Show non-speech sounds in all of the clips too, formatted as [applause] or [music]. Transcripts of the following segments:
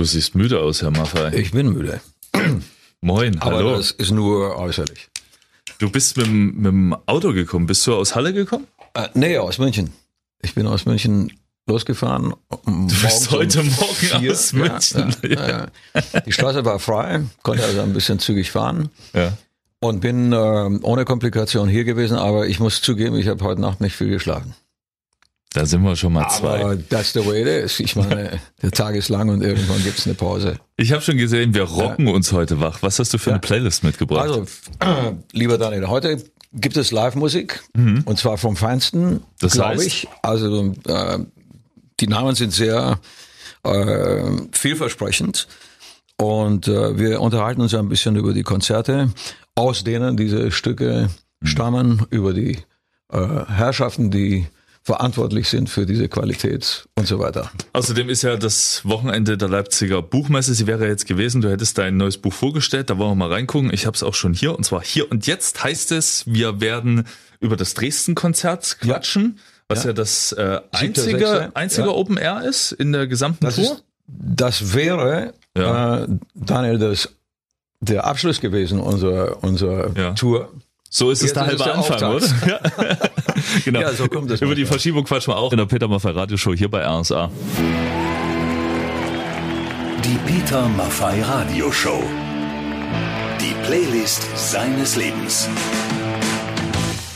Du siehst müde aus, Herr Maffei. Ich bin müde. Moin, Aber hallo. das ist nur äußerlich. Du bist mit, dem- mit dem Auto gekommen. Bist du aus Halle gekommen? Äh, nee, aus München. Ich bin aus München losgefahren. Du bist heute Morgen aus München. Ja, ja, ja. Die Straße war frei, konnte also ein bisschen zügig fahren und bin ähm, ohne Komplikation hier gewesen. Aber ich muss zugeben, ich habe heute Nacht nicht viel geschlafen. Da sind wir schon mal zwei. Aber that's the way it is. Ich meine, der Tag ist lang und irgendwann gibt's eine Pause. Ich habe schon gesehen, wir rocken uns heute wach. Was hast du für eine Playlist mitgebracht? Also, äh, [clears throat] lieber Daniel, heute gibt es Live-Musik und zwar vom Feinsten, Das glaube ich. Also äh, die Namen sind sehr äh, vielversprechend und äh, wir unterhalten uns ein bisschen über die Konzerte, aus denen diese Stücke stammen, über die äh, Herrschaften, die verantwortlich sind für diese Qualität und so weiter. Außerdem ist ja das Wochenende der Leipziger Buchmesse. Sie wäre jetzt gewesen, du hättest dein neues Buch vorgestellt. Da wollen wir mal reingucken. Ich habe es auch schon hier. Und zwar hier und jetzt heißt es, wir werden über das Dresden-Konzert quatschen, was ja, Ja. das äh, einzige, einzige ja. Open Air ist in der gesamten Das, Tour. ist, das wäre, Ja. äh, Daniel, das, der Abschluss gewesen unserer, unserer Ja. Tour. So ist es Jetzt der halbe Anfang, oder? [laughs] [laughs] Genau. Ja, so kommt es Über die. Verschiebung quatschen wir auch in der Peter Maffay Radioshow hier bei RSA. Die Peter Maffei Radioshow. Die Playlist seines Lebens.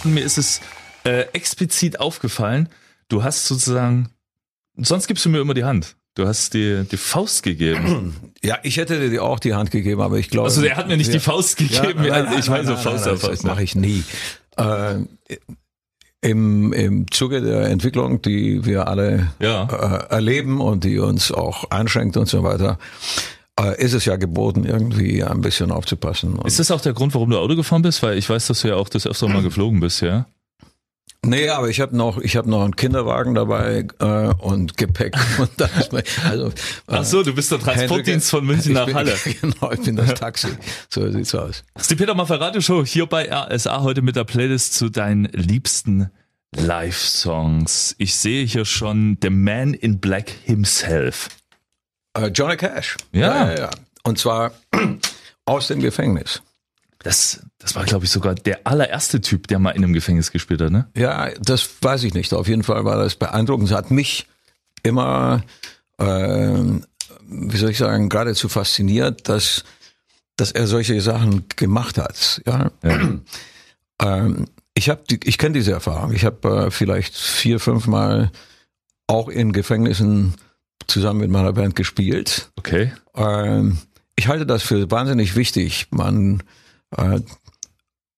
Mir ist es äh, explizit aufgefallen, du hast sozusagen, sonst gibst du mir immer die Hand. Du hast die, die Faust gegeben. [clears throat] Ja, ich hätte dir auch die Hand gegeben, aber ich glaube. Also der hat mir nicht Ja. die Faust gegeben. Ja, ich weiß so Faust nein, auf Faust. Das mache ich nie. Äh, im, Im Zuge der Entwicklung, die wir alle Ja. äh, erleben und die uns auch einschränkt und so weiter, äh, ist es ja geboten, irgendwie ein bisschen aufzupassen. Und Ist das auch der Grund, warum du Auto gefahren bist? Weil ich weiß, dass du ja auch das öfter mal geflogen bist, ja? Nee, aber ich habe noch, ich habe noch einen Kinderwagen dabei äh, und Gepäck [laughs] und das, also. Ach so, du bist der Transportdienst von München nach bin, Halle. [laughs] Genau, ich bin das Taxi. So sieht's aus. Das ist die Peter Maffay Radioshow hier bei RSA heute mit der Playlist zu deinen liebsten Live-Songs. Ich sehe hier schon The Man in Black himself. Äh, Johnny Cash. Ja. ja, ja. Und zwar [clears throat] aus dem Gefängnis. Das, das war, glaube ich, sogar der allererste Typ, der mal in einem Gefängnis gespielt hat, ne? Ja, das weiß ich nicht. Auf jeden Fall war das beeindruckend. Es hat mich immer, ähm, wie soll ich sagen, geradezu fasziniert, dass, dass er solche Sachen gemacht hat. Ja. [clears throat] Ähm, ich habe, ich kenne diese Erfahrung. Ich habe äh, vielleicht vier, fünf Mal auch in Gefängnissen zusammen mit meiner Band gespielt. Okay. Ähm, ich halte das für wahnsinnig wichtig. Man,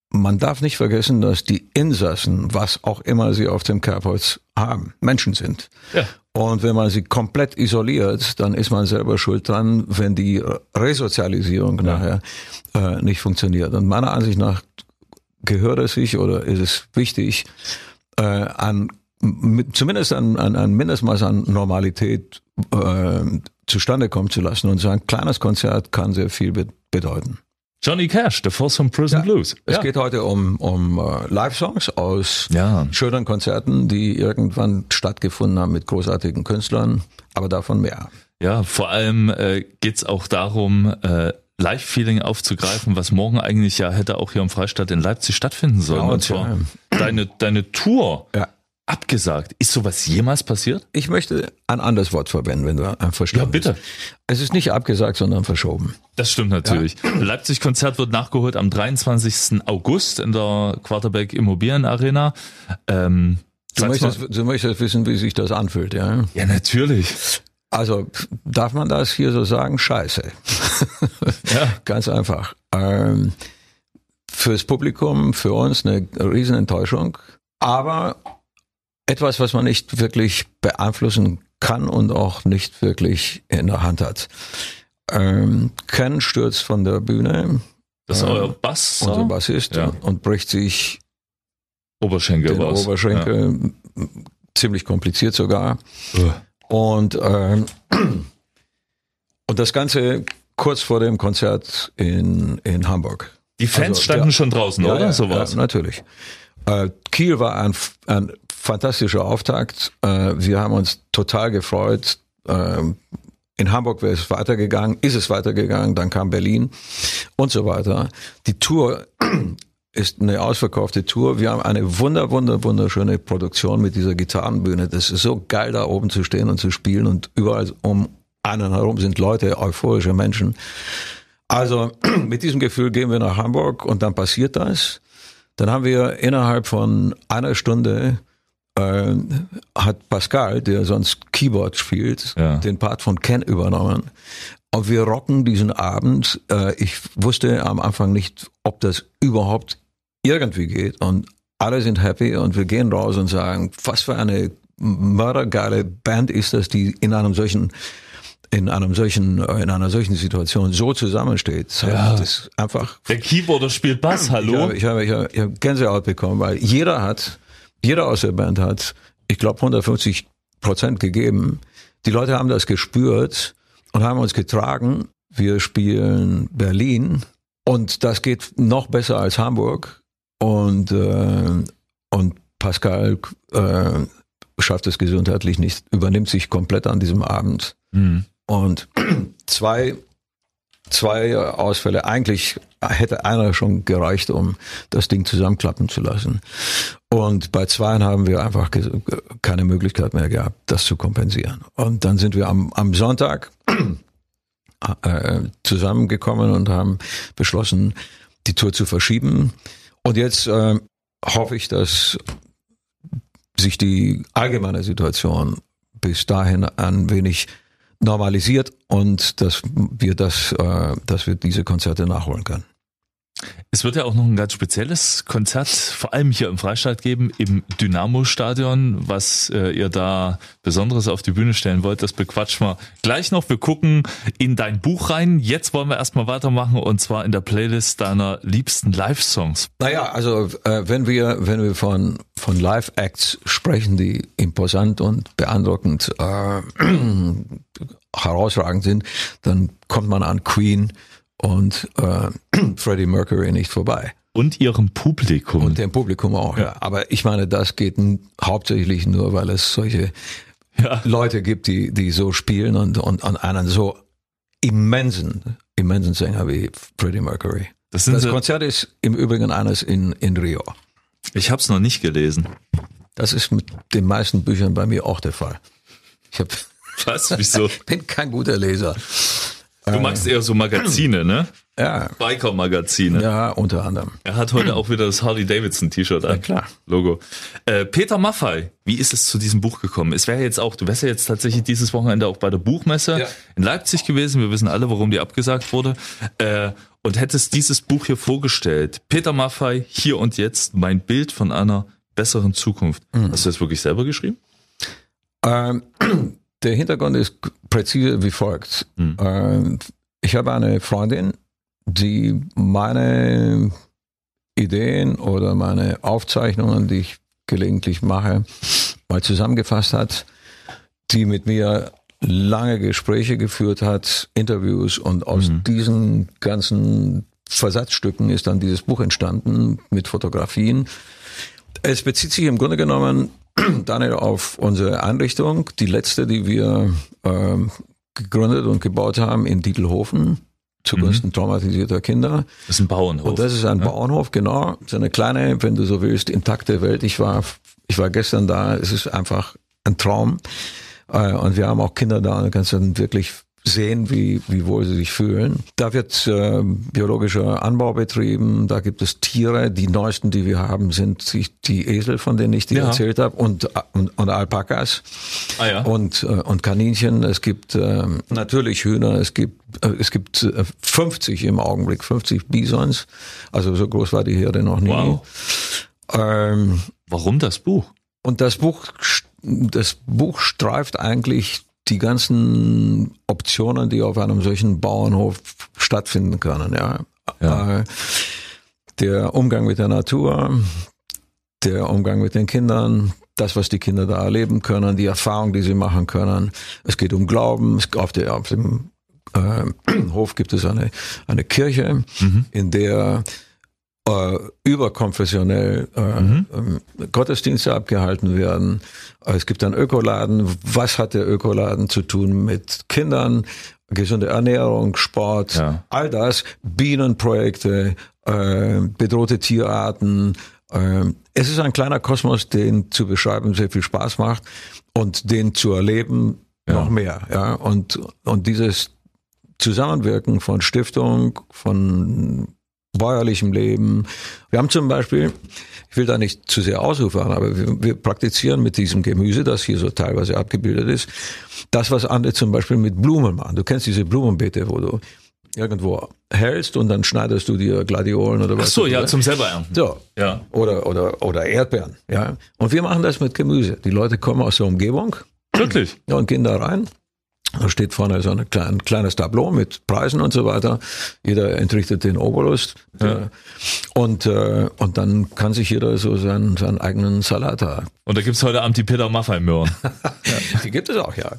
man darf nicht vergessen, dass die Insassen, was auch immer sie auf dem Kerbholz haben, Menschen sind. Ja. Und wenn man sie komplett isoliert, dann ist man selber schuld dran, wenn die Resozialisierung nachher äh, nicht funktioniert. Und meiner Ansicht nach gehört es sich oder ist es wichtig, äh, an mit, zumindest ein, ein, ein Mindestmaß an Normalität äh, zustande kommen zu lassen. Und so ein kleines Konzert kann sehr viel be bedeuten. Johnny Cash, The Force from Prison Blues. Es ja. geht heute um, um äh, Live-Songs aus Ja. schönen Konzerten, die irgendwann stattgefunden haben mit großartigen Künstlern, aber davon mehr. Ja, vor allem äh, geht's auch darum, äh, Live-Feeling aufzugreifen, was morgen eigentlich ja hätte auch hier im Freistaat in Leipzig stattfinden sollen. Ja, und zwar ja. deine, deine Tour Ja. Abgesagt. Ist sowas jemals passiert? Ich möchte ein anderes Wort verwenden, wenn du einverstanden Ja, bitte. bist. Es ist nicht abgesagt, sondern verschoben. Das stimmt natürlich. Leipzig-Konzert wird nachgeholt am 23. August in der Quarterback Immobilien Arena. Ähm, Du möchtest, mal- du möchtest wissen, wie sich das anfühlt, ja? ja, natürlich. Also, darf man das hier so sagen? Scheiße. [laughs] Ja. Ganz einfach. Ähm, fürs Publikum, für uns eine Riesenenttäuschung. Aber etwas, was man nicht wirklich beeinflussen kann und auch nicht wirklich in der Hand hat. Ähm, Ken stürzt von der Bühne, Das ist Ja. euer Bass, unser Bassist, Ja. und bricht sich Oberschenkel den raus. Oberschenkel, ziemlich kompliziert sogar. Ja. Und, ähm, [clears throat] und das Ganze kurz vor dem Konzert in, in Hamburg. Die Fans Also, standen ja. schon draußen, Ja, oder? ja, so. Ja, natürlich. Äh, Kiel war ein, ein fantastischer Auftakt. Äh, wir haben uns total gefreut. Ähm, in Hamburg wäre es weitergegangen, ist es weitergegangen, dann kam Berlin und so weiter. Die Tour [clears throat] ist eine ausverkaufte Tour. Wir haben eine wunder, wunder, wunderschöne Produktion mit dieser Gitarrenbühne. Das ist so geil, da oben zu stehen und zu spielen und überall um einen herum sind Leute, euphorische Menschen. Also [clears throat] mit diesem Gefühl gehen wir nach Hamburg und dann passiert das. Dann haben wir innerhalb von einer Stunde äh, hat Pascal, der sonst Keyboard spielt, ja. den Part von Ken übernommen. Und wir rocken diesen Abend. Äh, ich wusste am Anfang nicht, ob das überhaupt irgendwie geht. Und alle sind happy und wir gehen raus und sagen, was für eine mördergeile Band ist das, die in einem solchen in einem solchen in einer solchen Situation so zusammensteht. Das ja. ist einfach. Der Keyboarder spielt Bass. Hallo. Ich habe ich habe, ich habe Gänsehaut bekommen, weil jeder hat jeder aus der Band hat, ich glaube 150 Prozent gegeben. Die Leute haben das gespürt und haben uns getragen. Wir spielen Berlin und das geht noch besser als Hamburg und äh, und Pascal äh, schafft es gesundheitlich nicht, übernimmt sich komplett an diesem Abend. Mhm. Und [clears throat] zwei, zwei Ausfälle. Eigentlich hätte einer schon gereicht, um das Ding zusammenklappen zu lassen. Und bei zweien haben wir einfach keine Möglichkeit mehr gehabt, das zu kompensieren. Und dann sind wir am, am Sonntag äh, zusammengekommen und haben beschlossen, die Tour zu verschieben. Und jetzt äh, hoffe ich, dass sich die allgemeine Situation bis dahin ein wenig normalisiert und dass wir das, äh, dass wir diese Konzerte nachholen können. Es wird ja auch noch ein ganz spezielles Konzert, vor allem hier im Freistaat geben, im Dynamo-Stadion. Was äh, ihr da Besonderes auf die Bühne stellen wollt, das bequatschen wir gleich noch. Wir gucken in dein Buch rein. Jetzt wollen wir erstmal weitermachen und zwar in der Playlist deiner liebsten Live-Songs. Naja, also äh, wenn wir, wenn wir von, von Live-Acts sprechen, die imposant und beeindruckend äh, [clears throat] herausragend sind, dann kommt man an Queen, und äh, [clears throat] Freddie Mercury nicht vorbei. Und ihrem Publikum. Und dem Publikum auch, ja. ja. Aber ich meine, das geht hauptsächlich nur, weil es solche ja. Leute gibt, die, die so spielen und, und, und einen so immensen, immensen Sänger wie Freddie Mercury. Das, das so Konzert ist im Übrigen eines in, in Rio. Ich habe es noch nicht gelesen. Das ist mit den meisten Büchern bei mir auch der Fall. Ich hab, Was? Wieso? [laughs] bin kein guter Leser. Du magst eher so Magazine, ne? [clears throat] Ja. Biker-Magazine. Ja, unter anderem. Er hat heute [clears throat] auch wieder das Harley-Davidson-T-Shirt an. Ja, klar. Logo. Äh, Peter Maffei, wie ist es zu diesem Buch gekommen? Es wäre jetzt auch, du wärst ja jetzt tatsächlich dieses Wochenende auch bei der Buchmesse ja. in Leipzig gewesen. Wir wissen alle, warum die abgesagt wurde. Äh, und hättest dieses Buch hier vorgestellt. Peter Maffei, hier und jetzt, mein Bild von einer besseren Zukunft. Mhm. Hast du das wirklich selber geschrieben? Ähm, [clears throat] der Hintergrund ist präzise wie folgt. Mhm. Ich habe eine Freundin, die meine Ideen oder meine Aufzeichnungen, die ich gelegentlich mache, mal zusammengefasst hat, die mit mir lange Gespräche geführt hat, Interviews und aus mhm. diesen ganzen Versatzstücken ist dann dieses Buch entstanden mit Fotografien. Es bezieht sich im Grunde genommen [clears throat] Daniel, auf unsere Einrichtung, die letzte, die wir äh, gegründet und gebaut haben in Dietelhofen zugunsten mhm. traumatisierter Kinder. Das ist ein Bauernhof. Und das ist ein ja? Bauernhof, genau. So eine kleine, wenn du so willst, intakte Welt. Ich war, ich war gestern da. Es ist einfach ein Traum. Äh, und wir haben auch Kinder da und kannst dann wirklich sehen, wie, wie wohl sie sich fühlen. Da wird äh, biologischer Anbau betrieben, da gibt es Tiere. Die neuesten, die wir haben, sind die Esel, von denen ich dir ja. erzählt habe, und, und, und Alpakas ah, ja. und, äh, und Kaninchen. Es gibt äh, natürlich Hühner, es gibt, äh, es gibt äh, 50 im Augenblick, 50 Bisons. Also so groß war die Herde noch nie. Wow. Ähm, Warum das Buch? Und das Buch, das Buch streift eigentlich die ganzen Optionen, die auf einem solchen Bauernhof stattfinden können. Ja. ja. Äh, der Umgang mit der Natur, der Umgang mit den Kindern, das, was die Kinder da erleben können, die Erfahrung, die sie machen können. Es geht um Glauben. Auf, der, auf dem äh, [clears throat] Hof gibt es eine, eine Kirche, mhm. in der äh, überkonfessionell äh, mhm. Gottesdienste abgehalten werden. Es gibt einen Ökoladen. Was hat der Ökoladen zu tun mit Kindern? Gesunde Ernährung, Sport, ja. all das, Bienenprojekte, äh, bedrohte Tierarten. Äh, es ist ein kleiner Kosmos, den zu beschreiben sehr viel Spaß macht und den zu erleben ja. noch mehr. Ja, und und dieses Zusammenwirken von Stiftung, von bäuerlichem Leben. Wir haben zum Beispiel, ich will da nicht zu sehr ausufern, aber wir, wir, praktizieren mit diesem Gemüse, das hier so teilweise abgebildet ist, das, was andere zum Beispiel mit Blumen machen. Du kennst diese Blumenbeete, wo du irgendwo hältst und dann schneidest du dir Gladiolen oder was. Ach so, ja, zum selber ernten. So. Ja. Oder, oder, oder Erdbeeren, ja. Und wir machen das mit Gemüse. Die Leute kommen aus der Umgebung. Wirklich? Ja, und gehen da rein da steht vorne so ein klein, kleines Tableau mit Preisen und so weiter. Jeder entrichtet den Obolus. Ja. Und, äh, und dann kann sich jeder so seinen, seinen eigenen Salat da. Und da gibt's heute Abend die Peter Maffei Möhren. ja, [laughs] die gibt es auch, ja.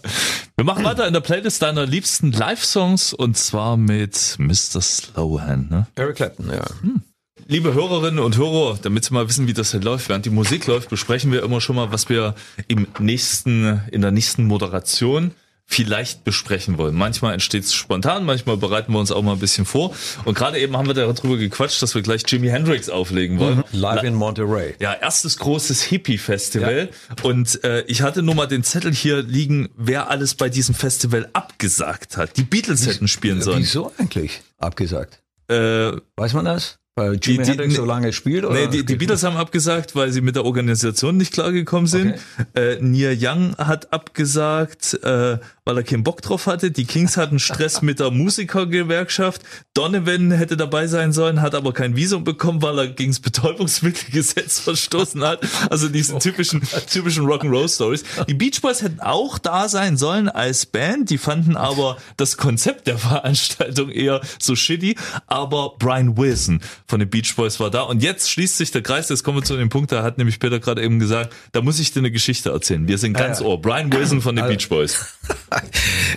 Wir machen weiter in der Playlist deiner liebsten Live-Songs und zwar mit Mr. Slowhand, ne? Eric Clapton, ja. Hm. Liebe Hörerinnen und Hörer, damit Sie mal wissen, wie das hier läuft, während die Musik läuft, besprechen wir immer schon mal, was wir im nächsten, in der nächsten Moderation vielleicht besprechen wollen. Manchmal entsteht es spontan, manchmal bereiten wir uns auch mal ein bisschen vor. Und gerade eben haben wir darüber gequatscht, dass wir gleich Jimi Hendrix auflegen wollen. Mhm. Live in Monterey. Ja, erstes großes Hippie-Festival. Ja. Und äh, ich hatte nur mal den Zettel hier liegen, wer alles bei diesem Festival abgesagt hat. Die Beatles hätten spielen sollen. Wieso eigentlich abgesagt? Äh, Weiß man das? Weil Jimi die, Hendrix so lange spielt? Oder? Nee, die, die Beatles haben abgesagt, weil sie mit der Organisation nicht klargekommen sind. Okay. Äh, Neil Young hat abgesagt, äh, weil er keinen Bock drauf hatte. Die Kings hatten Stress [laughs] mit der Musikergewerkschaft. Donovan hätte dabei sein sollen, hat aber kein Visum bekommen, weil er gegen das Betäubungsmittelgesetz [laughs] verstoßen hat. Also diese oh typischen, typischen Rock'n'Roll-Stories. Die Beach Boys hätten auch da sein sollen als Band. Die fanden aber das Konzept der Veranstaltung eher so shitty. Aber Brian Wilson von den Beach Boys war da. Und jetzt schließt sich der Kreis, jetzt kommen wir zu dem Punkt, da hat nämlich Peter gerade eben gesagt, da muss ich dir eine Geschichte erzählen. Wir sind ganz ah, ja. ohr. Brian Wilson von den also, Beach Boys. [laughs]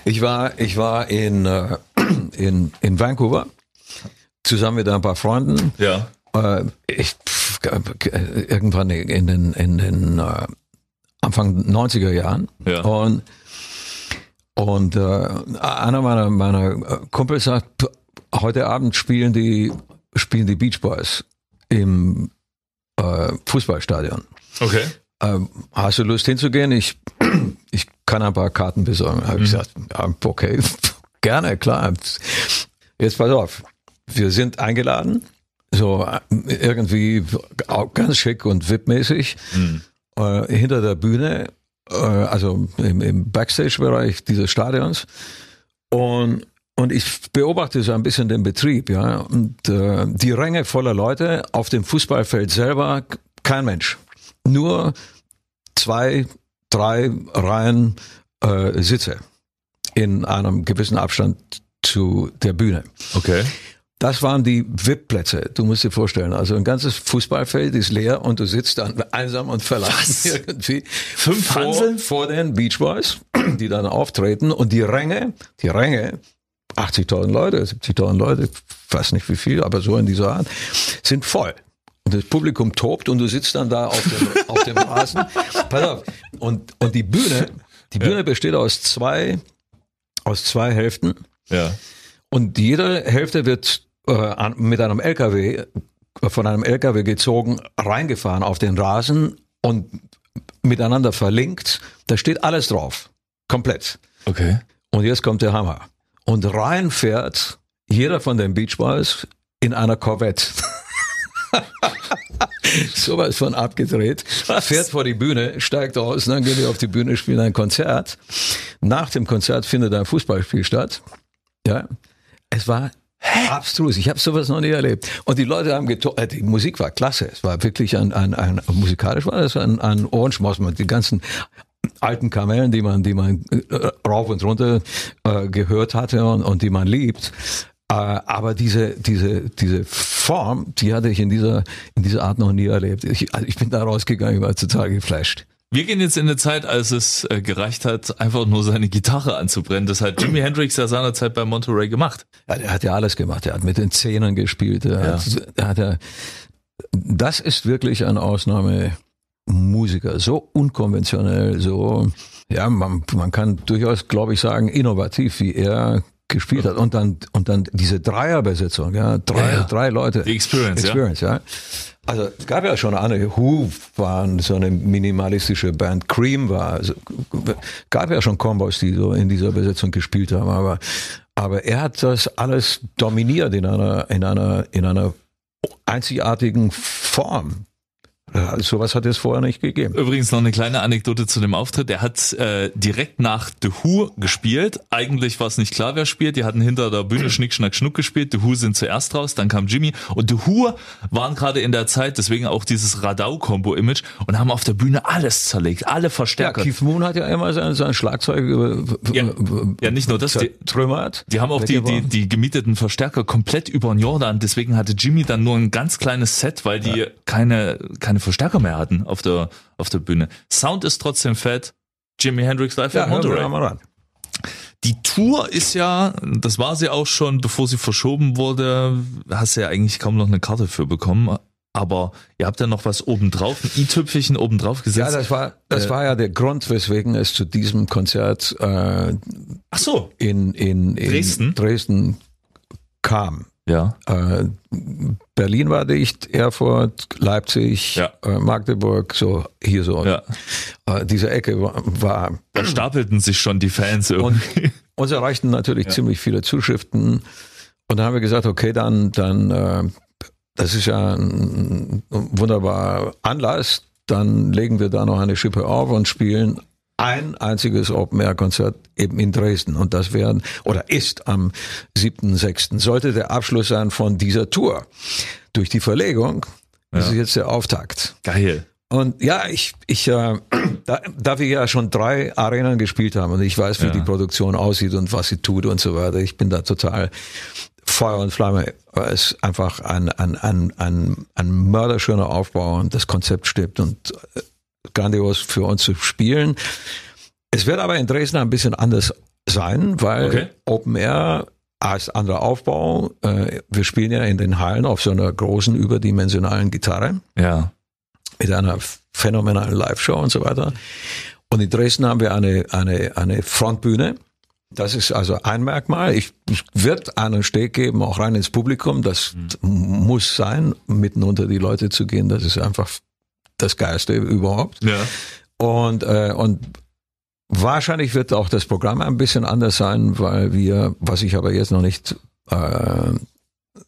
Ich war, ich war in, äh, in, in Vancouver zusammen mit ein paar Freunden. Ja. Äh, ich, irgendwann in den, in den uh, Anfang 90er Jahren. Ja. Und, und uh, einer meiner, meiner Kumpels sagt, heute Abend spielen die spielen die Beach Boys im äh, Fußballstadion. Okay. Ähm, hast du Lust hinzugehen? Ich, [clears throat] ich kann ein paar Karten besorgen. Habe ich mhm. gesagt, ja, okay, [laughs] gerne, klar. Jetzt pass auf, wir sind eingeladen, so äh, irgendwie auch ganz schick und VIP-mäßig, mhm. äh, hinter der Bühne, äh, also im, im Backstage-Bereich dieses Stadions. Und und ich beobachte so ein bisschen den Betrieb, ja. Und äh, die Ränge voller Leute auf dem Fußballfeld selber, kein Mensch. Nur zwei, drei Reihen äh, Sitze in einem gewissen Abstand zu der Bühne. Okay. Das waren die VIP-Plätze. Du musst dir vorstellen, also ein ganzes Fußballfeld ist leer und du sitzt dann einsam und verlassen [laughs] irgendwie Fünf vor, vor den Beach Boys, die dann auftreten und die Ränge, die Ränge 80.000 Leute, 70.000 Leute, weiß nicht wie viel, aber so in dieser Art, sind voll. Und das Publikum tobt und du sitzt dann da auf dem, auf dem [laughs] Rasen. Pass auf. Und, und die Bühne, die Bühne ja. besteht aus zwei, aus zwei Hälften. Ja. Und jede Hälfte wird äh, mit einem LKW, von einem LKW gezogen, reingefahren auf den Rasen und miteinander verlinkt. Da steht alles drauf. Komplett. Okay. Und jetzt kommt der Hammer. Und rein fährt jeder von den Beach Boys in einer Corvette. [laughs] Sowas von abgedreht. Fährt vor die Bühne, steigt aus, dann gehen wir auf die Bühne, spielen ein Konzert. Nach dem Konzert findet ein Fußballspiel statt. Ja, es war Hä? Abstrus. Ich habe sowas noch nie erlebt. Und die Leute haben geto äh, die Musik war klasse. Es war wirklich ein, ein, ein musikalisch war das ein, ein Ohrenschmaus. Die ganzen alten Kamellen, die man, die man äh, rauf und runter äh, gehört hatte und, und die man liebt. Äh, aber diese, diese, diese Form, die hatte ich in dieser, in dieser Art noch nie erlebt. Ich, also ich bin da rausgegangen, ich war total geflasht. Wir gehen jetzt in eine Zeit, als es äh, gereicht hat, einfach nur seine Gitarre anzubrennen. Das hat Jimi Hendrix ja seinerzeit bei Monterey gemacht. Ja, er hat ja alles gemacht. Er hat mit den Zähnen gespielt. Er ja. hat, er hat ja, das ist wirklich ein Ausnahmemusiker. So unkonventionell, so, ja, man, man kann durchaus, glaube ich, sagen, innovativ, wie er gespielt hat. Und dann, und dann diese Dreierbesetzung, ja, drei, ja, drei Leute. Die Experience, Experience ja. ja. Also es gab ja schon eine, Who waren so eine minimalistische Band, Cream war, also, gab ja schon Combos, die so in dieser Besetzung gespielt haben, aber, aber er hat das alles dominiert in einer, in einer, in einer einzigartigen Form. Ja, sowas hat es vorher nicht gegeben. Übrigens noch eine kleine Anekdote zu dem Auftritt. Er hat äh, direkt nach The Who gespielt. Eigentlich war es nicht klar, wer spielt. Die hatten hinter der Bühne Schnick, Schnack, Schnuck gespielt. The Who sind zuerst raus, dann kam Jimmy. Und The Who waren gerade in der Zeit, deswegen auch dieses Radau-Kombo-Image und haben auf der Bühne alles zerlegt, alle Verstärker. Ja, Keith Moon hat ja immer sein, sein Schlagzeug äh, ja, ja, nicht nur das, die, trümmert. Die haben auch die, die, die gemieteten Verstärker komplett über den Jordan. Deswegen hatte Jimmy dann nur ein ganz kleines Set, weil die ja. keine, keine Verstärker mehr hatten auf der, auf der Bühne. Sound ist trotzdem fett. Jimi Hendrix live ja, Monterey. Die Tour ist ja, das war sie auch schon, bevor sie verschoben wurde, hast du ja eigentlich kaum noch eine Karte für bekommen. Aber ihr habt ja noch was obendrauf, ein i-Tüpfelchen obendrauf gesetzt. Ja, das war, das äh, war ja der Grund, weswegen es zu diesem Konzert äh, Ach so. in, in, in Dresden? Dresden kam. Ja. Äh, Berlin war dicht, Erfurt, Leipzig, ja. äh, Magdeburg, so hier so. Ja. Äh, diese Ecke war, war. Da stapelten sich schon die Fans irgendwie. Und uns erreichten natürlich ja. ziemlich viele Zuschriften. Und da haben wir gesagt, okay, dann, dann, das ist ja ein wunderbarer Anlass. Dann legen wir da noch eine Schippe auf und spielen ein einziges Open-Air-Konzert eben in Dresden. Und das werden, oder ist am 7.6. sollte der Abschluss sein von dieser Tour. Durch die Verlegung, das ja. ist jetzt der Auftakt. Geil. Und ja, ich, ich, äh, da, da wir ja schon drei Arenen gespielt haben und ich weiß, wie ja. die Produktion aussieht und was sie tut und so weiter, ich bin da total Feuer und Flamme. Es ist einfach ein, ein, ein, ein, ein mörderschöner Aufbau und das Konzept stimmt und äh, grandios für uns zu spielen. Es wird aber in Dresden ein bisschen anders sein, weil okay. Open Air als anderer Aufbau. Äh, wir spielen ja in den Hallen auf so einer großen überdimensionalen Gitarre. Ja. Mit einer phänomenalen Live-Show und so weiter. Und in Dresden haben wir eine, eine, eine Frontbühne. Das ist also ein Merkmal. Ich, ich wird einen Steg geben, auch rein ins Publikum. Das mhm. muss sein, mitten unter die Leute zu gehen. Das ist einfach das Geilste überhaupt. Ja. Und, äh, und wahrscheinlich wird auch das Programm ein bisschen anders sein, weil wir, was ich aber jetzt noch nicht äh,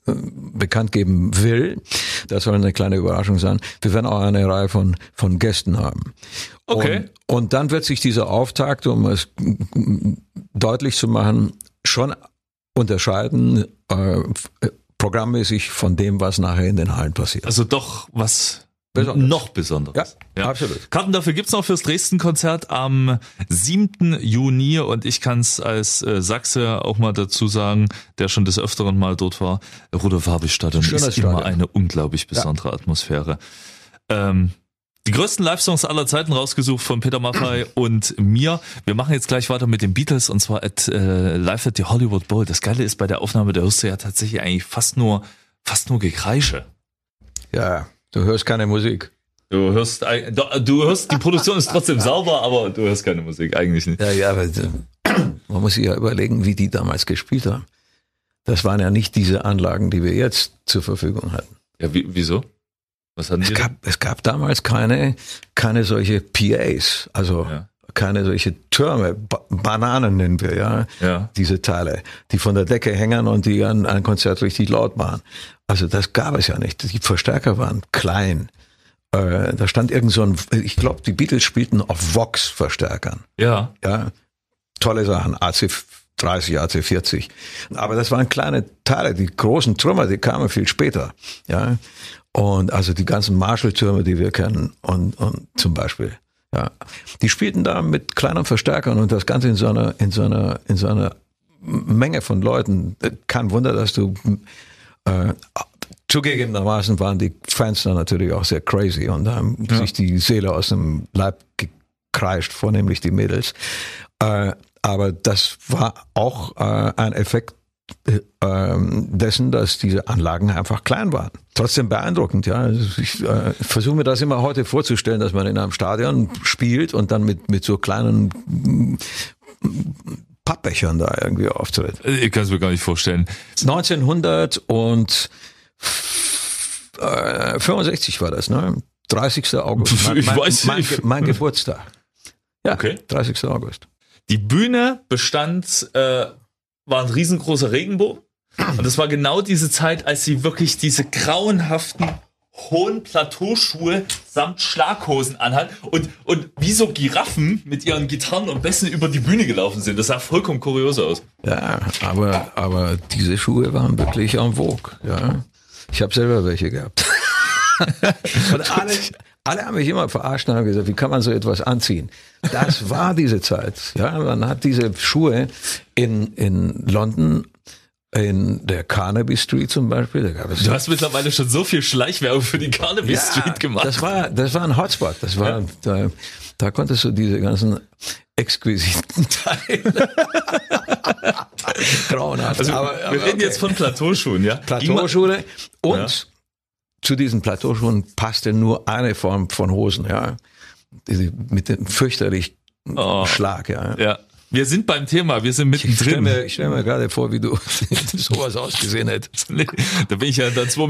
bekannt geben will, das soll eine kleine Überraschung sein. Wir werden auch eine Reihe von, von Gästen haben. Okay. Und, und dann wird sich dieser Auftakt, um es deutlich zu machen, schon unterscheiden, äh, programmmäßig von dem, was nachher in den Hallen passiert. Also doch was Besonderes. Noch besonderes. Ja, ja, absolut. Karten dafür gibt's noch fürs Dresden-Konzert am 7. Juni und ich kann es als äh, Sachse auch mal dazu sagen, der schon des Öfteren mal dort war. Rudolf Habich-Stadion ist Stadion. immer eine unglaublich besondere ja. Atmosphäre. Ähm, die größten Live-Songs aller Zeiten rausgesucht von Peter Maffay [clears throat] und mir. Wir machen jetzt gleich weiter mit den Beatles und zwar at, äh, live at the Hollywood Bowl. Das Geile ist, bei der Aufnahme der hörst du ja tatsächlich eigentlich fast nur, fast nur Gekreische. Ja, Du hörst keine Musik. Du hörst, du hörst, die Produktion ist trotzdem [laughs] sauber, aber du hörst keine Musik, eigentlich nicht. Ja, ja, aber [clears throat] man muss sich ja überlegen, wie die damals gespielt haben. Das waren ja nicht diese Anlagen, die wir jetzt zur Verfügung hatten. Ja, wie, wieso? Was hatten es die? Gab, es gab damals keine, keine solche PAs, also ja. keine solche Türme, ba Bananen nennen wir, ja, ja, diese Teile, die von der Decke hängen und die an ein Konzert richtig laut machen. Also das gab es ja nicht. Die Verstärker waren klein. Äh, da stand irgend so ein, ich glaube, die Beatles spielten auf Vox-Verstärkern. Ja. Ja. Tolle Sachen, AC 30, AC 40. Aber das waren kleine Teile. Die großen Trümmer, die kamen viel später. Ja. Und also die ganzen Marshall-Türme, die wir kennen, und, und zum Beispiel. Ja. Die spielten da mit kleinen Verstärkern und das Ganze in so einer, in so einer, in so einer Menge von Leuten. Kein Wunder, dass du äh, zugegebenermaßen waren die Fans dann natürlich auch sehr crazy und haben ja. sich die Seele aus dem Leib gekreischt, vornehmlich die Mädels. Äh, aber das war auch äh, ein Effekt äh, ähm, dessen, dass diese Anlagen einfach klein waren. Trotzdem beeindruckend, ja. Also ich äh, versuche mir das immer heute vorzustellen, dass man in einem Stadion spielt und dann mit, mit so kleinen Pappbechern da irgendwie auftritt. Ich kann es mir gar nicht vorstellen. 1965 war das, ne? 30. August. [laughs] Mein, ich weiß mein, nicht. Mein, mein Geburtstag. Ja, Okay. 30. August. Die Bühne bestand, äh, war ein riesengroßer Regenbogen. Und das war genau diese Zeit, als sie wirklich diese grauenhaften hohen Plateauschuhe samt Schlaghosen anhatten und, und wie so Giraffen mit ihren Gitarren und Bässen über die Bühne gelaufen sind. Das sah vollkommen kurios aus. Ja, aber, aber diese Schuhe waren wirklich en vogue, ja. Ich habe selber welche gehabt. Und [laughs] alle, alle haben mich immer verarscht und haben gesagt, wie kann man so etwas anziehen? Das war diese Zeit. Ja, man hat diese Schuhe in, in London in der Carnaby Street zum Beispiel. Du hast mittlerweile schon so viel Schleichwerbung für die Carnaby Street gemacht. Das war, das war ein Hotspot. Das war, Ja. da, da konntest du diese ganzen exquisiten Teile. [laughs] Grauenhaft. also, Aber- wir aber reden okay. jetzt von Plateauschuhen, ja? Plateauschuhe und Ja. zu diesen Plateauschuhen passte nur eine Form von Hosen, ja. Diese, mit dem fürchterlich Oh. Schlag, ja. Ja. Wir sind beim Thema, wir sind Ich stelle mittendrin. mir, ich stell mir gerade vor, wie du [laughs] sowas ausgesehen hättest. Nee, da bin ich ja dann 2,50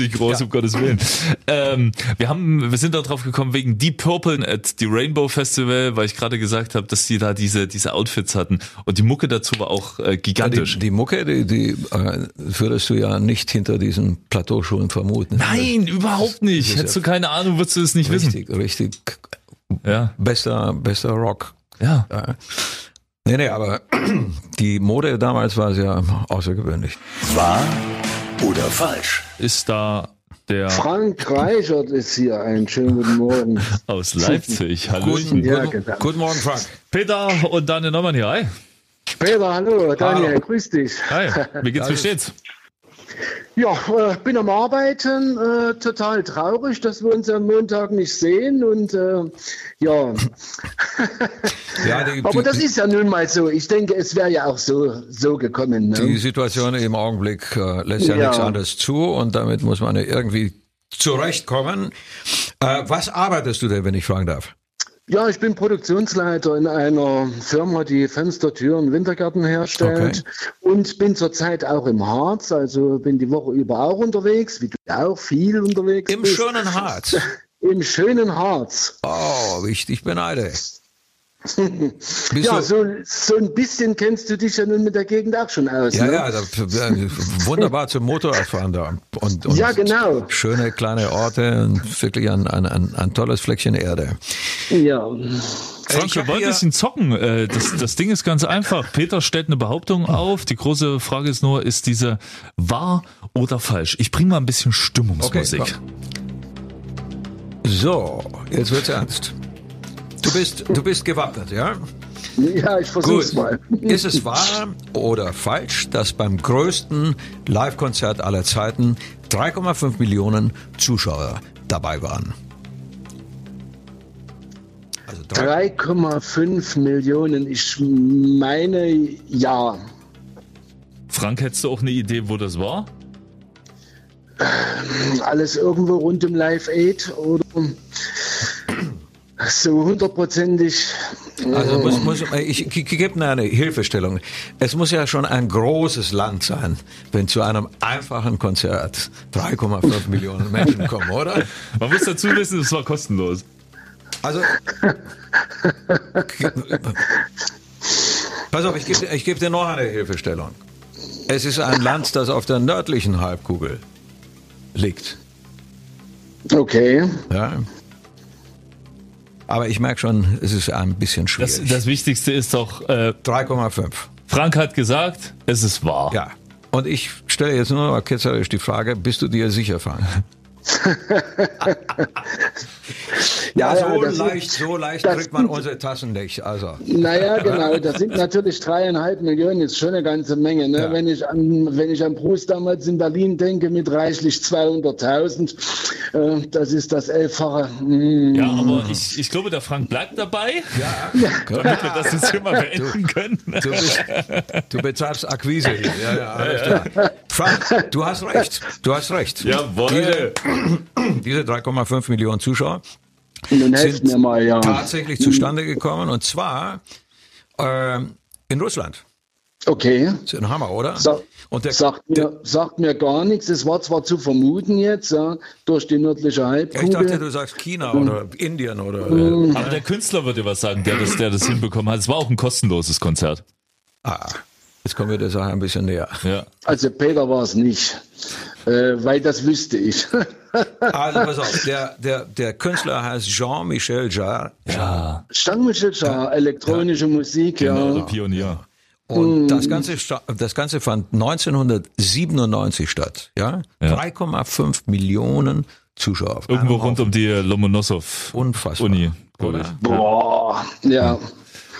Meter groß, Ja. um Gottes Willen. Ähm, wir haben, wir sind da drauf gekommen wegen Deep Purple at die Rainbow Festival, weil ich gerade gesagt habe, dass die da diese, diese Outfits hatten. Und die Mucke dazu war auch äh, gigantisch. Die, die Mucke, die, die äh, würdest du ja nicht hinter diesen Plateauschuhen vermuten. Nein, überhaupt nicht. Hättest ja du keine Ahnung, würdest du es nicht wissen. Richtig, richtig Ja. bester, bester Rock. Ja. Ja. Nee, nee, aber [clears throat] die Mode damals war sehr außergewöhnlich. Wahr oder falsch? Ist da der Frank Reichert ist hier. Einen schönen guten Morgen. [laughs] aus Leipzig. Hallöchen. Guten, Ja, guten, genau. guten Morgen, Frank. Peter und Daniel Neumann hier. Hi. Peter, hallo. Daniel, Hallo. grüß dich. Hi. Wie geht's, wie steht's? Ja, äh, bin am Arbeiten. Äh, total traurig, dass wir uns am Montag nicht sehen. Und äh, ja, [laughs] Ja, die, aber die, das ist ja nun mal so. Ich denke, es wäre ja auch so, so gekommen. die Ne? Situation im Augenblick äh, lässt ja, Ja. nichts anderes zu und damit muss man ja irgendwie zurechtkommen. Äh, was arbeitest du denn, wenn ich fragen darf? Ja, ich bin Produktionsleiter in einer Firma, die Fenster, Türen, Wintergärten herstellt und bin zurzeit auch im Harz, also bin die Woche über auch unterwegs, wie du auch viel unterwegs Im bist. schönen Harz. [laughs] Im schönen Harz. Oh, ich dich beneide. [laughs] Ja, so, so ein bisschen kennst du dich ja nun mit der Gegend auch schon aus. ja, ne? ja, äh, wunderbar zum Motorradfahren da. Und, und Ja, genau. Schöne kleine Orte und wirklich ein, ein, ein, ein tolles Fleckchen Erde. Ja. Frank, Ich wir wollen ein bisschen zocken. Äh, Das, das Ding ist ganz einfach. Peter stellt eine Behauptung auf. Die große Frage ist nur, ist diese wahr oder falsch? Ich bringe mal ein bisschen Stimmungsmusik. Okay, So, jetzt wird's ernst. Du bist, du bist gewappnet, ja? ja, ich versuch's mal. [laughs] Ist es wahr oder falsch, dass beim größten Live-Konzert aller Zeiten 3,5 Millionen Zuschauer dabei waren? Also drei- 3,5 Millionen, ich meine ja. Frank, hättest du auch eine Idee, wo das war? Alles irgendwo rund um Live Aid oder so hundertprozentig. Also muss, muss, ich, ich, ich gebe eine Hilfestellung. Es muss ja schon ein großes Land sein, wenn zu einem einfachen Konzert 3,5 Millionen Menschen kommen, oder? Man muss dazu wissen, es war kostenlos. Also, [laughs] pass auf, ich gebe geb dir noch eine Hilfestellung. Es ist ein Land, das auf der nördlichen Halbkugel liegt. Okay. Ja. Aber ich merke schon, es ist ein bisschen Das, schwierig. das Wichtigste ist doch, äh, 3,5. Frank hat gesagt, es ist wahr. Ja. Und ich stelle jetzt nur mal ketzerisch die Frage, bist du dir sicher, Frank? [laughs] Ja, ja so leicht, ist, so leicht kriegt man unsere Tassen nicht. Also. Naja, [laughs] genau. Das sind natürlich dreieinhalb Millionen, ist schon eine ganze Menge. Ne? Ja. Wenn, ich an, wenn ich an Bruce damals in Berlin denke mit reichlich 200.000, äh, das ist das Elffache. Mm. Ja, aber ich, ich glaube, der Frank bleibt dabei. Ja, ja. damit wir das jetzt mal beenden du, können. Du, bist, du bezahlst Akquise [laughs] hier. Ja, ja, klar. Frank, du hast recht. Du hast recht. Jawohl. Diese, [clears throat] diese 3,5 Millionen Zuschauer sind mal, ja. tatsächlich zustande gekommen und zwar äh, in Russland. Okay. Das ist ein Hammer, oder? Sa und der, sagt, mir, der, sagt mir gar nichts. Es war zwar zu vermuten jetzt, ja, durch die nördliche Halbkugel. Ich dachte, du sagst China oder Indien oder. Mhm. Aber der Künstler würde was sagen, der das, der das hinbekommen hat. Es war auch ein kostenloses Konzert. Ah, jetzt kommen wir der Sache ein bisschen näher. Ja. Also Peter war es nicht, äh, weil das wüsste ich. [laughs] also pass auf, der, der, der Künstler heißt Jean-Michel Jarre. Ja. Jean-Michel Jarre, elektronische Musik, genau, ja. Der Pionier. Und mm. das Ganze, das Ganze fand 1997 statt, ja? ja. 3,5 Millionen Zuschauer. Irgendwo rund um die Lomonossow Unfassbar. Uni. Oder? Boah, ja.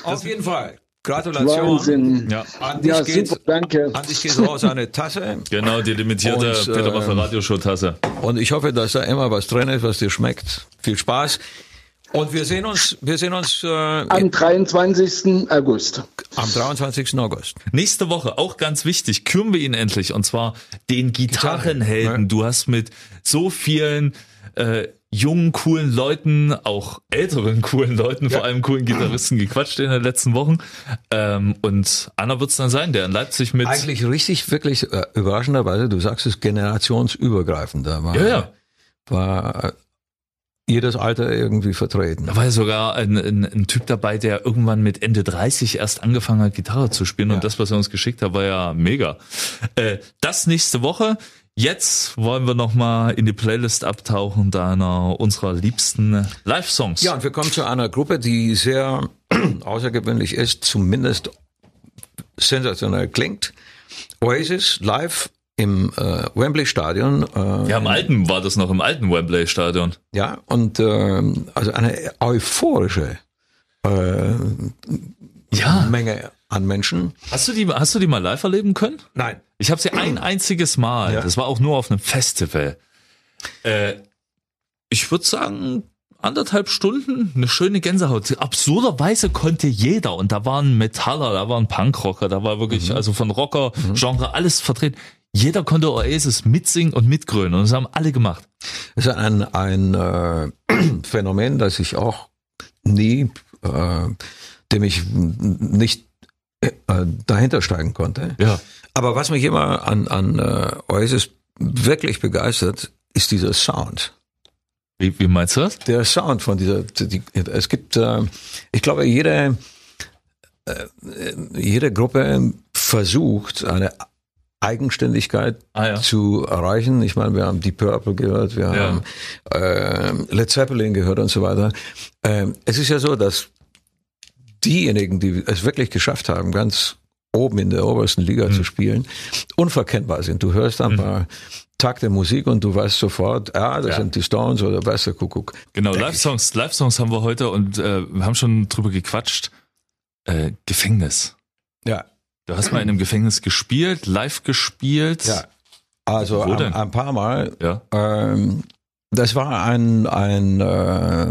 Auf jeden Fall. Gratulation. Wahnsinn. Ja. An dich ja, geht, super, danke. An dich geht raus eine Tasse. Genau, die limitierte und, Peter äh, Radioshow Tasse. Und ich hoffe, dass da immer was drin ist, was dir schmeckt. Viel Spaß. Und wir sehen uns, wir sehen uns äh, am 23. August. Am 23. August. Nächste Woche, auch ganz wichtig, küren wir ihn endlich. Und zwar den Gitarrenhelden. Gitarre. Du hast mit so vielen äh, jungen, coolen Leuten, auch älteren, coolen Leuten, ja. vor allem coolen Gitarristen gequatscht in den letzten Wochen. Ähm, und Anna wird es dann sein, der in Leipzig mit. Eigentlich richtig, wirklich äh, überraschenderweise, du sagst es generationsübergreifend. Da war, ja, ja. war jedes Alter irgendwie vertreten. Da war ja sogar ein, ein, ein, Typ dabei, der irgendwann mit Ende 30 erst angefangen hat, Gitarre zu spielen. Ja. Und das, was er uns geschickt hat, war ja mega. Äh, das nächste Woche. Jetzt wollen wir nochmal in die Playlist abtauchen deiner unserer liebsten Live-Songs. Ja, und wir kommen zu einer Gruppe, die sehr [clears throat] außergewöhnlich ist, zumindest sensationell klingt. Oasis live im äh, Wembley Stadion. Äh, ja, im alten war das noch im alten Wembley Stadion. Ja, und äh, also eine euphorische äh, ja. Menge an Menschen. Hast du die, hast du die mal live erleben können? Nein. Ich habe sie ein einziges Mal. Ja. Das war auch nur auf einem Festival. Äh, ich würde sagen, anderthalb Stunden, eine schöne Gänsehaut. Absurderweise konnte jeder, und da waren Metaller, da waren Punkrocker, da war wirklich, mhm. also von Rocker-Genre mhm. alles vertreten. Jeder konnte Oasis mitsingen und mitgrönen und das haben alle gemacht. Das ist ein, ein äh, [clears throat] Phänomen, das ich auch nie, äh, dem ich nicht äh, dahinter steigen konnte. Ja. Aber was mich immer an, an äh, Oasis wirklich begeistert, ist dieser Sound. Wie, wie meinst du das? Der Sound von dieser, die, es gibt, äh, ich glaube, jede, äh, jede Gruppe versucht, eine Eigenständigkeit ah, ja. zu erreichen. Ich meine, wir haben Deep Purple gehört, wir ja. haben äh, Led Zeppelin gehört und so weiter. Ähm, es ist ja so, dass diejenigen, die es wirklich geschafft haben, ganz oben in der obersten Liga mhm. zu spielen, unverkennbar sind. Du hörst ein mhm. paar Takte Musik und du weißt sofort, ah, das ja. sind die Stones oder weißt du, Kuckuck. Genau, Live-Songs, Live-Songs haben wir heute und äh, wir haben schon drüber gequatscht. Äh, Gefängnis. Ja. Du hast mal in einem Gefängnis gespielt, live gespielt. Ja. Also ein, ein, paar Mal. Ja. Ähm, das war ein, ein, äh,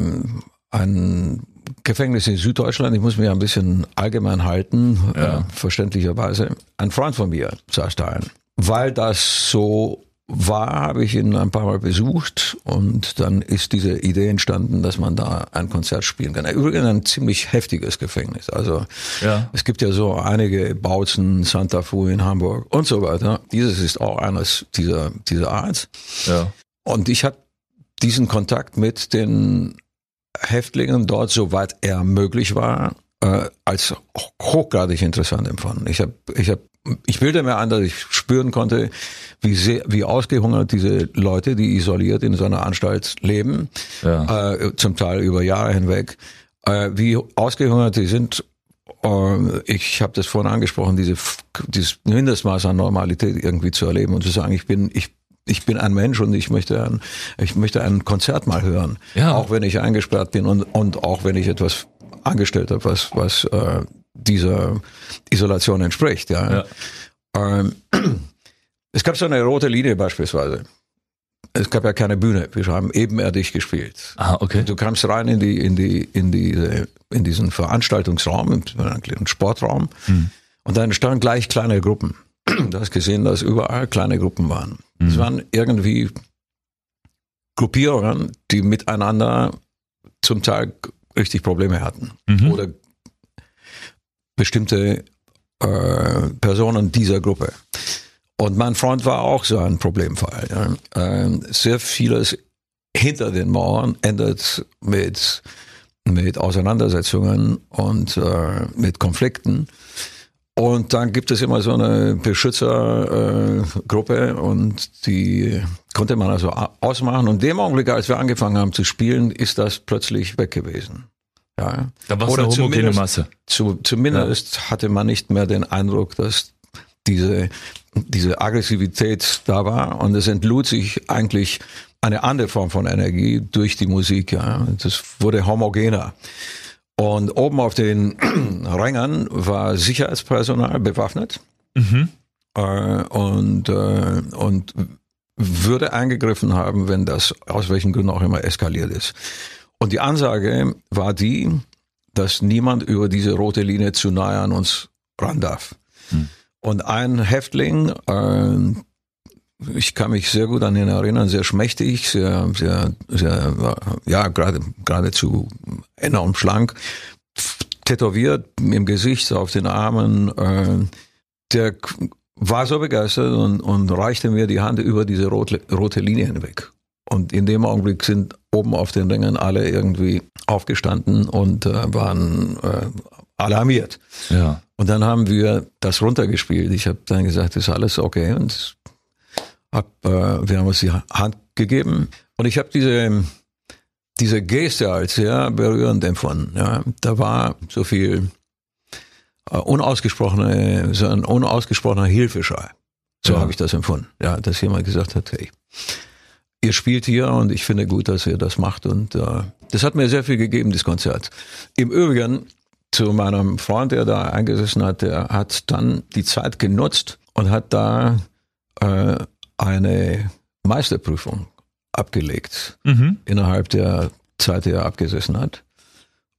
ein Gefängnis in Süddeutschland. Ich muss mich ein bisschen allgemein halten, ja. äh, verständlicherweise. Ein Freund von mir saß da ein. Weil das so war, habe ich ihn ein paar Mal besucht und dann ist diese Idee entstanden, dass man da ein Konzert spielen kann. Übrigens ein ziemlich heftiges Gefängnis. Also ja. es gibt ja so einige Bautzen, Santa Fu in Hamburg und so weiter. Dieses ist auch eines dieser, dieser Art. Ja. Und ich hatte diesen Kontakt mit den Häftlingen dort, soweit er möglich war, äh, als hochgradig interessant empfunden. Ich habe ich hab ich bilde mir an, dass ich spüren konnte, wie sehr, wie ausgehungert diese Leute, die isoliert in so einer Anstalt leben, ja. äh, zum Teil über Jahre hinweg, äh, wie ausgehungert die sind. Ich habe das vorhin angesprochen, diese, dieses Mindestmaß an Normalität irgendwie zu erleben und zu sagen, ich bin, ich ich bin ein Mensch und ich möchte ein, ich möchte ein Konzert mal hören. Ja. Auch wenn ich eingesperrt bin und, und auch wenn ich etwas angestellt habe, was, was äh, dieser Isolation entspricht. Ja. ja. Ähm, [clears throat] es gab so eine rote Linie beispielsweise. Es gab ja keine Bühne. Wir haben ebenerdig gespielt. Ah, okay. Du kamst rein in die, in die, in die, in diesen Veranstaltungsraum, in einen Sportraum. Hm. Und dann standen gleich kleine Gruppen. Du hast gesehen, dass überall kleine Gruppen waren. Mhm. Es waren irgendwie Gruppierungen, die miteinander zum Teil richtig Probleme hatten. Mhm. Oder bestimmte äh, Personen dieser Gruppe. Und mein Freund war auch so ein Problemfall. Ja. Äh, sehr vieles hinter den Mauern endet mit, mit Auseinandersetzungen und äh, mit Konflikten. Und dann gibt es immer so eine Beschützergruppe äh, und die konnte man also ausmachen. Und dem Augenblick, als wir angefangen haben zu spielen, ist das plötzlich weg gewesen. Ja. Da war es eine homogene Masse. Zu, zumindest ja. hatte man nicht mehr den Eindruck, dass diese, diese Aggressivität da war. Und es entlud sich eigentlich eine andere Form von Energie durch die Musik. Ja. Das wurde homogener. Und oben auf den [clears throat] Rängern war Sicherheitspersonal bewaffnet mhm. äh, und, äh, und würde eingegriffen haben, wenn das aus welchen Gründen auch immer eskaliert ist. Und die Ansage war die, dass niemand über diese rote Linie zu nahe an uns ran darf. Mhm. Und ein Häftling, äh, ich kann mich sehr gut an ihn erinnern, sehr schmächtig, sehr, sehr, sehr, ja, gerade, geradezu enorm schlank, tätowiert im Gesicht, auf den Armen, äh, der war so begeistert und, und reichte mir die Hand über diese rote, rote Linie hinweg. Und in dem Augenblick sind oben auf den Ringen alle irgendwie aufgestanden und äh, waren äh, alarmiert. Ja. Und dann haben wir das runtergespielt. Ich habe dann gesagt, ist alles okay und hab, äh, wir haben uns die Hand gegeben und ich habe diese diese Geste als sehr berührend empfunden. Ja, da war so viel äh, unausgesprochene, so ein unausgesprochener Hilfeschrei. So ja. habe ich das empfunden. Ja, dass jemand gesagt hat, hey, ihr spielt hier und ich finde gut, dass ihr das macht und äh, das hat mir sehr viel gegeben, das Konzert. Im Übrigen zu meinem Freund, der da eingesessen hat, der hat dann die Zeit genutzt und hat da äh, eine Meisterprüfung abgelegt mhm. innerhalb der Zeit, die er abgesessen hat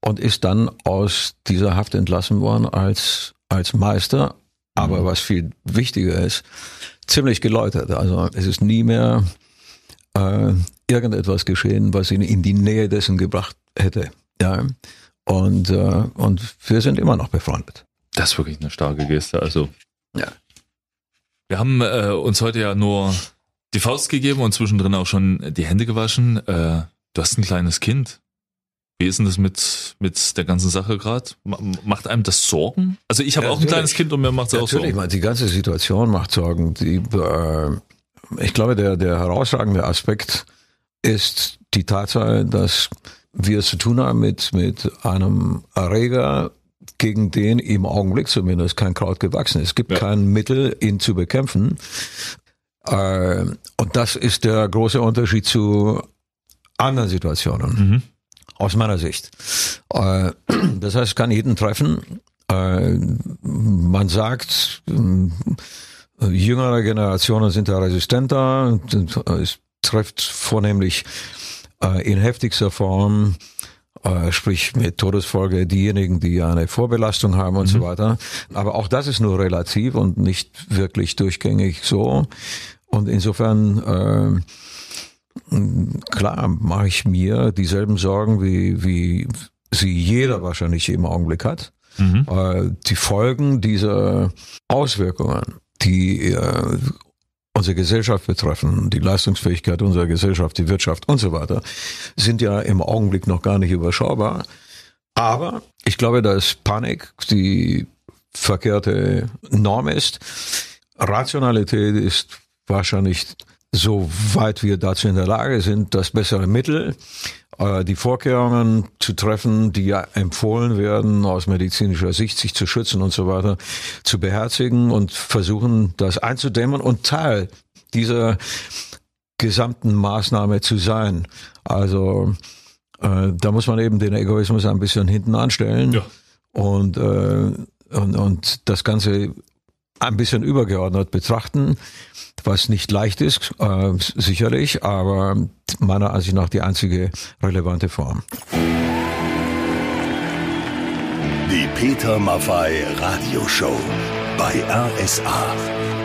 und ist dann aus dieser Haft entlassen worden als, als Meister. Aber mhm. was viel wichtiger ist, ziemlich geläutert. Also es ist nie mehr äh, irgendetwas geschehen, was ihn in die Nähe dessen gebracht hätte. Ja. Und, äh, und wir sind immer noch befreundet. Das ist wirklich eine starke Geste. Also ja. Wir haben äh, uns heute ja nur die Faust gegeben und zwischendrin auch schon die Hände gewaschen. Äh, du hast ein kleines Kind. Wie ist denn das mit, mit der ganzen Sache gerade? Macht einem das Sorgen? Also ich habe ja, auch ein kleines Kind und mir macht es auch Sorgen. Natürlich, die ganze Situation macht Sorgen. Die, äh, ich glaube, der, der herausragende Aspekt ist die Tatsache, dass wir es zu tun haben mit, mit einem Erreger, gegen den im Augenblick zumindest kein Kraut gewachsen ist. Es gibt ja. kein Mittel, ihn zu bekämpfen. Äh, und das ist der große Unterschied zu anderen Situationen, mhm. aus meiner Sicht. Äh, das heißt, es kann jeden treffen. Äh, man sagt, jüngere Generationen sind da resistenter. Es trifft vornehmlich in heftigster Form äh, sprich mit Todesfolge diejenigen, die eine Vorbelastung haben und mhm. so weiter. Aber auch das ist nur relativ und nicht wirklich durchgängig so. Und insofern, äh, klar, mache ich mir dieselben Sorgen, wie, wie sie jeder wahrscheinlich im Augenblick hat. Mhm. Äh, die Folgen dieser Auswirkungen, die äh, unsere Gesellschaft betreffen, die Leistungsfähigkeit unserer Gesellschaft, die Wirtschaft und so weiter, sind ja im Augenblick noch gar nicht überschaubar. Aber ich glaube, dass Panik die verkehrte Norm ist. Rationalität ist wahrscheinlich, soweit wir dazu in der Lage sind, das bessere Mittel, äh, die Vorkehrungen zu treffen, die ja empfohlen werden, aus medizinischer Sicht sich zu schützen und so weiter, zu beherzigen und versuchen, das einzudämmen und Teil dieser gesamten Maßnahme zu sein. Also äh, da muss man eben den Egoismus ein bisschen hinten anstellen ja. und, äh, und, und das Ganze ein bisschen übergeordnet betrachten, was nicht leicht ist, äh, sicherlich, aber meiner Ansicht nach die einzige relevante Form. Die Peter Maffei Radioshow bei RSA.